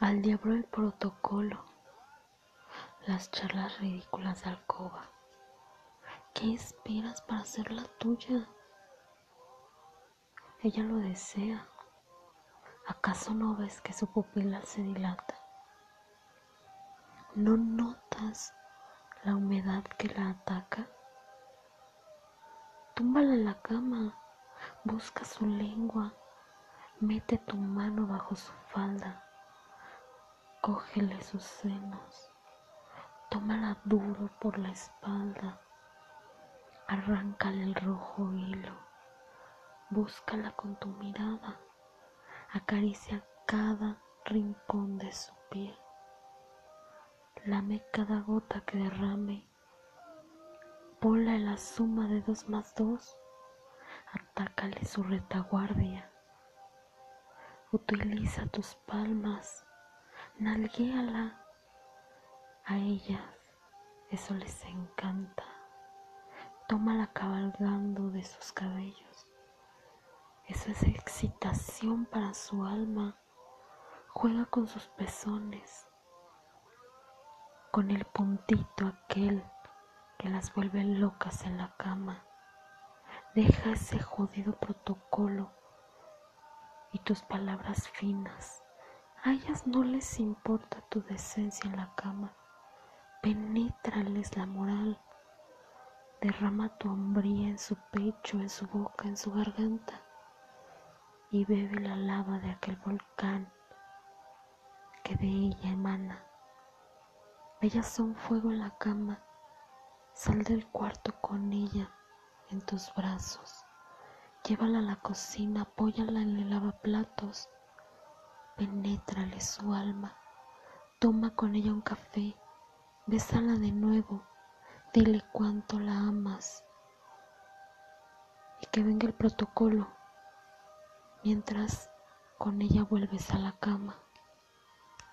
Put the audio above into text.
Al diablo el protocolo, las charlas ridículas de alcoba. ¿Qué esperas para ser la tuya? Ella lo desea. ¿Acaso no ves que su pupila se dilata? ¿No notas la humedad que la ataca? Túmbala en la cama, busca su lengua, mete tu mano bajo su falda, cógele sus senos, tómala duro por la espalda, arráncale el rojo hilo, búscala con tu mirada, acaricia cada rincón de su piel, lame cada gota que derrame Ponla en la suma de dos más dos. Atácale su retaguardia. Utiliza tus palmas. Nalguéala. A ellas eso les encanta. Tómala cabalgando de sus cabellos. Eso es excitación para su alma. Juega con sus pezones, con el puntito aquel que las vuelve locas en la cama. Deja ese jodido protocolo y tus palabras finas. A ellas no les importa tu decencia en la cama. Penétrales la moral. Derrama tu hombría en su pecho, en su boca, en su garganta y bebe la lava de aquel volcán que de ella emana. Ellas son fuego en la cama Sal del cuarto con ella en tus brazos. Llévala a la cocina, apóyala en el lavaplatos. Penétrale su alma. Toma con ella un café. Bésala de nuevo. Dile cuánto la amas. Y que venga el protocolo mientras con ella vuelves a la cama.